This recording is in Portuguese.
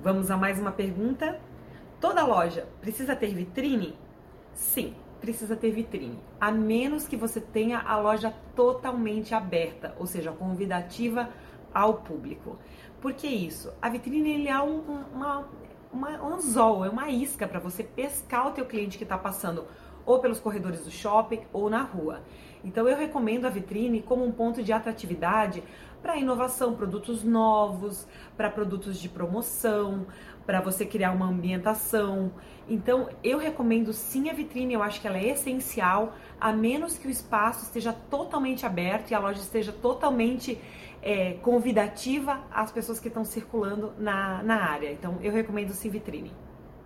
Vamos a mais uma pergunta. Toda loja precisa ter vitrine? Sim, precisa ter vitrine, a menos que você tenha a loja totalmente aberta, ou seja, convidativa ao público. Por que isso? A vitrine ele é um, uma, uma, um anzol, é uma isca para você pescar o teu cliente que está passando ou pelos corredores do shopping ou na rua. Então eu recomendo a vitrine como um ponto de atratividade para inovação, produtos novos, para produtos de promoção, para você criar uma ambientação. Então eu recomendo sim a vitrine, eu acho que ela é essencial, a menos que o espaço esteja totalmente aberto e a loja esteja totalmente é, convidativa às pessoas que estão circulando na, na área. Então eu recomendo sim vitrine.